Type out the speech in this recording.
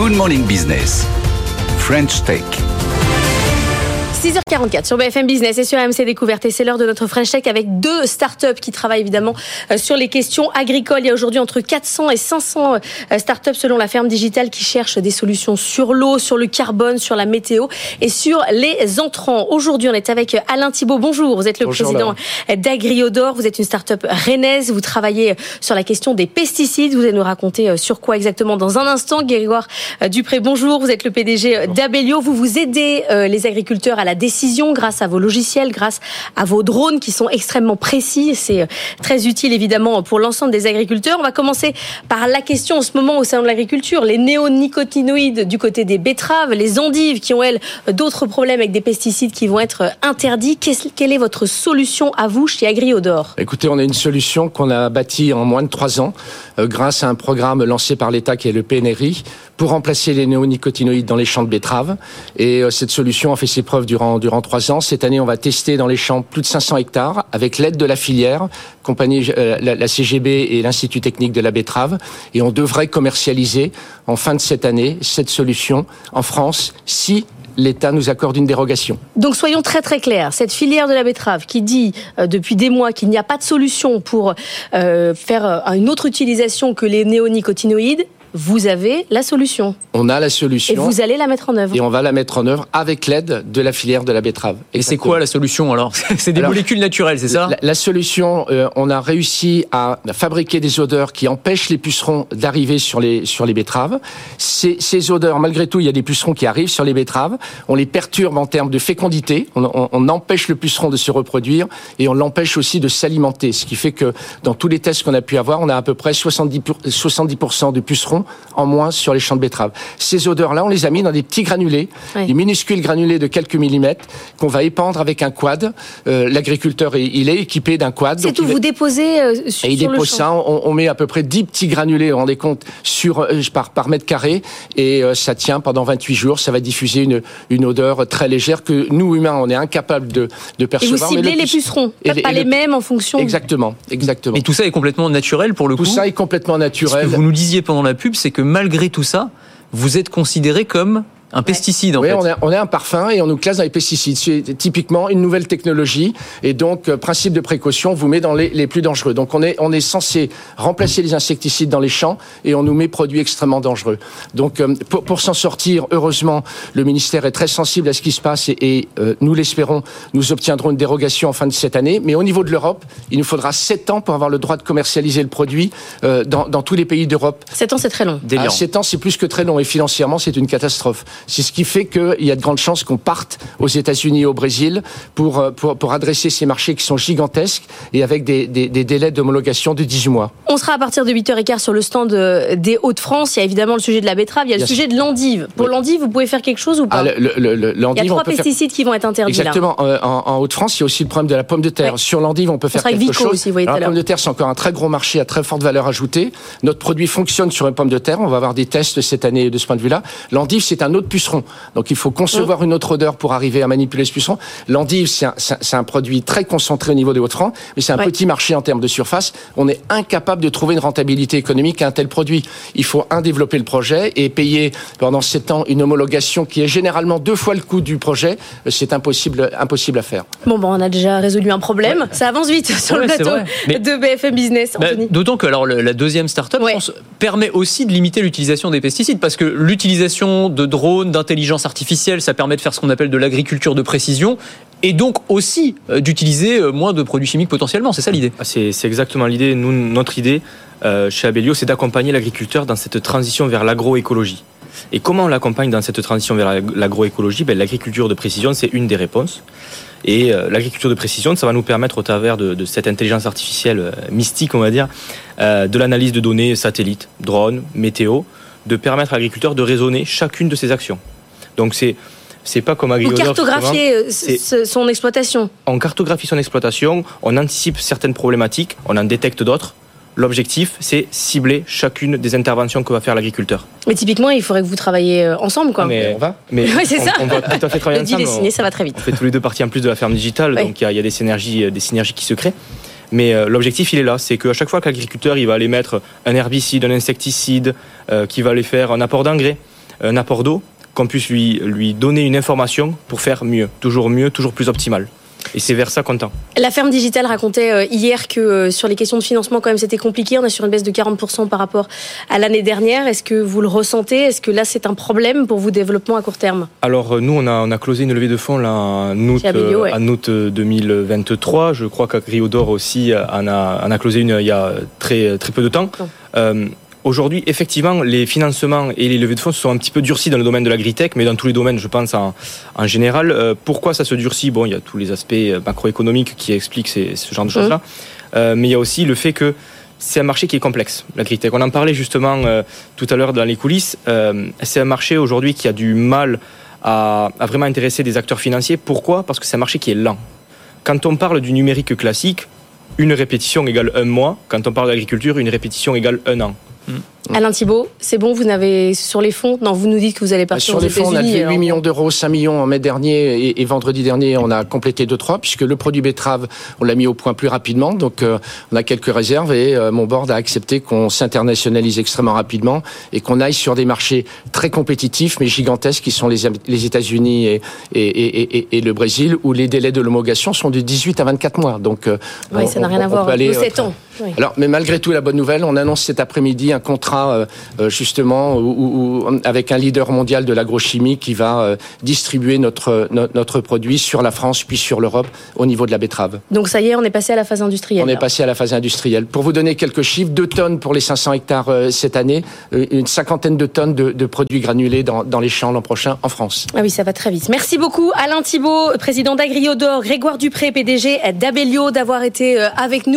Good Morning Business. French Tech. 6h44 sur BFM Business et sur AMC Découverte. Et c'est l'heure de notre French Tech avec deux startups qui travaillent évidemment euh, sur les questions agricoles. Il y a aujourd'hui entre 400 et 500 euh, startups selon la ferme digitale qui cherchent des solutions sur l'eau, sur le carbone, sur la météo et sur les entrants. Aujourd'hui, on est avec Alain Thibault. Bonjour. Vous êtes le président d'Agriodor. Vous êtes une startup rennaise. Vous travaillez sur la question des pesticides. Vous allez nous raconter euh, sur quoi exactement dans un instant. Grégoire Dupré, bonjour. Vous êtes le PDG d'Abelio. Vous vous aidez les agriculteurs à la décision grâce à vos logiciels, grâce à vos drones qui sont extrêmement précis. C'est euh, très utile évidemment pour l'ensemble des agriculteurs. On va commencer par la question en ce moment au salon de l'agriculture. Les néonicotinoïdes du côté des betteraves, les endives qui ont elles d'autres problèmes avec des pesticides qui vont être interdits. Quelle est votre solution à vous chez Agriodor? Écoutez, on a une solution qu'on a bâtie en moins de trois ans euh, grâce à un programme lancé par l'État qui est le PNRI pour remplacer les néonicotinoïdes dans les champs de betteraves. Et euh, cette solution a fait ses preuves durant, durant trois ans. Cette année, on va tester dans les champs plus de 500 hectares avec l'aide de la filière, compagnie, euh, la, CGB et l'Institut technique de la betterave. Et on devrait commercialiser en fin de cette année cette solution en France si l'État nous accorde une dérogation. Donc soyons très très clairs, cette filière de la betterave qui dit euh, depuis des mois qu'il n'y a pas de solution pour faire une autre utilisation que les néonicotinoïdes, vous avez la solution. On a la solution. Et vous allez la mettre en œuvre. Et on va la mettre en œuvre avec l'aide de la filière de la betterave. Et c'est quoi la solution alors? C'est des molécules naturelles, c'est ça? la, solution, euh, on a réussi à fabriquer des odeurs qui empêchent les pucerons d'arriver sur les, sur les betteraves. Ces, ces, odeurs, malgré tout, il y a des pucerons qui arrivent sur les betteraves. On les perturbe en termes de fécondité. On, on, empêche le puceron de se reproduire et on l'empêche aussi de s'alimenter. Ce qui fait que dans tous les tests qu'on a pu avoir, on a à peu près 70%, 70 de pucerons en moins sur les champs de betteraves. Ces odeurs-là, on les a mis dans des petits granulés, des minuscules granulés de quelques millimètres qu'on va épandre avec un quad. Euh, l'agriculteur, il est équipé d'un quad. C'est tout, vous déposez euh, sur, et il dépose ça, on, met à peu près 10 petits granulés, vous rendez compte, sur, euh, par, par mètre carré, et ça tient pendant 28 jours. Ça va diffuser une, une odeur très légère que nous, humains, on est incapables de, de percevoir. Et vous ciblez les pucerons, pas les mêmes en fonction. Exactement, exactement. Et tout ça est complètement naturel pour le coup. Tout ça est complètement naturel. Ce que vous nous disiez pendant la pub, c'est que malgré tout ça, vous êtes considéré comme un pesticide, en oui, on est, on est un parfum et on nous classe dans les pesticides. C'est typiquement une nouvelle technologie et donc euh, principe de précaution vous met dans les, les, plus dangereux. Donc on est on est censé remplacer les insecticides dans les champs et on nous met produits extrêmement dangereux. Donc euh, pour, pour s'en sortir, heureusement, le ministère est très sensible à ce qui se passe et, et euh, nous l'espérons, nous obtiendrons une dérogation en fin de cette année. Mais au niveau de l'Europe, il nous faudra sept ans pour avoir le droit de commercialiser le produit dans, dans tous les pays d'Europe. Sept ans, c'est très long. Ah, sept ans, c'est plus que très long et financièrement, c'est une catastrophe. C'est ce qui fait qu'il y a de grandes chances qu'on parte aux États-Unis et au Brésil pour, euh, pour, pour, adresser ces marchés qui sont gigantesques et avec des, des, des délais d'homologation de 18 mois. On sera à partir de 8h15 sur le stand euh, des Hauts-de-France. Il y a évidemment le sujet de la betterave, il y a le sujet de l'endive. Pour l'endive, vous pouvez faire quelque chose ou pas ah, le, le, Il y a trois pesticides qui vont être interdits. Exactement. Là. Euh, en, en Hauts-de-France, il y a aussi le problème de la pomme de terre. Sur l'endive, on peut faire quelque chose. Aussi, vous voyez la pomme de terre, c'est encore un très gros marché à très forte valeur ajoutée. Notre produit fonctionne sur une pomme de terre. On va avoir des tests cette année de ce point de vue-là. L'endive, c'est un autre puceron. Donc il faut concevoir une autre odeur pour arriver à manipuler ce puceron. L'endive, c'est un, un, produit très concentré au niveau des Hauts-de-France, mais c'est un petit marché en termes de surface. On est incapable de trouver une rentabilité économique à un tel produit. Il faut un développer le projet et payer pendant sept ans une homologation qui est généralement deux fois le coût du projet. C'est impossible, impossible à faire. Bon, bon, on a déjà résolu un problème. Ça avance vite sur le plateau de BFM Business. Bah, d'autant que alors la deuxième startup permet aussi de limiter l'utilisation des pesticides parce que l'utilisation de drones, d'intelligence artificielle, ça permet de faire ce qu'on appelle de l'agriculture de précision et donc aussi euh, d'utiliser euh, moins de produits chimiques potentiellement. C'est ça l'idée ah, C'est exactement l'idée. Notre idée euh, chez Abelio, c'est d'accompagner l'agriculteur dans cette transition vers l'agroécologie. Et comment on l'accompagne dans cette transition vers l'agroécologie? Ben, L'agriculture de précision, c'est une des réponses. Et l'agriculture de précision, ça va nous permettre, au travers de, de cette intelligence artificielle mystique, on va dire, de l'analyse de données satellites, drones, météo, de permettre à l'agriculteur de raisonner chacune de ses actions. Donc c'est c'est pas comme Vous cartographiez euh, son exploitation. On cartographie son exploitation, on anticipe certaines problématiques, on en détecte d'autres. L'objectif, c'est cibler chacune des interventions que va faire l'agriculteur. Mais typiquement, il faudrait que vous travailliez euh, ensemble, quoi. Mais on va. Mais c'est ça. On va tout à fait travailler ensemble. Dessiner, ça va très vite. On fait tous les deux partie en plus de la ferme digitale, donc il y, a des synergies, euh, des synergies qui se créent. Mais l'objectif, il est là, c'est qu'à chaque fois que l'agriculteur, il va aller mettre un herbicide, un insecticide, qui va aller faire un apport d'engrais, un apport d'eau, qu'on puisse lui, lui donner une information pour faire mieux, toujours mieux, toujours plus optimal. Et c'est vers ça qu'on tend. La ferme digitale racontait euh, hier que euh, sur les questions de financement, quand même, c'était compliqué. On est sur une baisse de 40% par rapport à l'année dernière. Est-ce que vous le ressentez? Est-ce que là, c'est un problème pour vous, développement à court terme? Alors, euh, nous, on a, on a closé une levée de fonds là, en, août, Abellio, ouais. en août 2023. Je crois qu'Agriodor aussi en a, en a closé une il y a très, très peu de temps. Euh, Aujourd'hui, effectivement, les financements et les levées de fonds se sont un petit peu durcis dans le domaine de l'agritech, mais dans tous les domaines, je pense en, en général. Euh, pourquoi ça se durcit? Bon, il y a tous les aspects euh, macroéconomiques qui expliquent ces, ce genre de choses-là, mmh. euh, mais il y a aussi le fait que c'est un marché qui est complexe, l'agritech. On en parlait justement euh, tout à l'heure dans les coulisses. C'est un marché aujourd'hui qui a du mal à, à vraiment intéresser des acteurs financiers. Pourquoi? Parce que c'est un marché qui est lent. Quand on parle du numérique classique, une répétition égale un mois. Quand on parle d'agriculture, une répétition égale un an. Mmh. Alain Thibault, c'est bon, vous n'avez sur les fonds Non, vous nous dites que vous allez partir Sur les fonds, on a levé 8 millions d'euros, 5 millions en mai dernier et, et, vendredi dernier, on a complété 2-3 puisque le produit betterave, on l'a mis au point plus rapidement. Donc, euh, on a quelques réserves et euh, mon board a accepté qu'on s'internationalise extrêmement rapidement et qu'on aille sur des marchés très compétitifs mais gigantesques qui sont les, les États-Unis et, et, et, le Brésil où les délais de l'homologation sont de 18 à 24 mois. Donc, euh, oui, on, ça n'a rien on, à voir. Aller, 7 ans. Oui. Alors, mais malgré tout, la bonne nouvelle, on annonce cet après-midi un contrat euh, justement où, où, avec un leader mondial de l'agrochimie qui va euh, distribuer notre, notre, notre produit sur la France puis sur l'Europe au niveau de la betterave. Donc ça y est, on est passé à la phase industrielle. On est passé à la phase industrielle. Pour vous donner quelques chiffres, 2 tonnes pour les 500 hectares euh, cette année, une cinquantaine de tonnes de, de produits granulés dans, dans les champs l'an prochain en France. Ah oui, ça va très vite. Merci beaucoup Alain Thibault, président d'Agriodor, Grégoire Dupré, PDG d'Abellio, d'avoir été avec nous.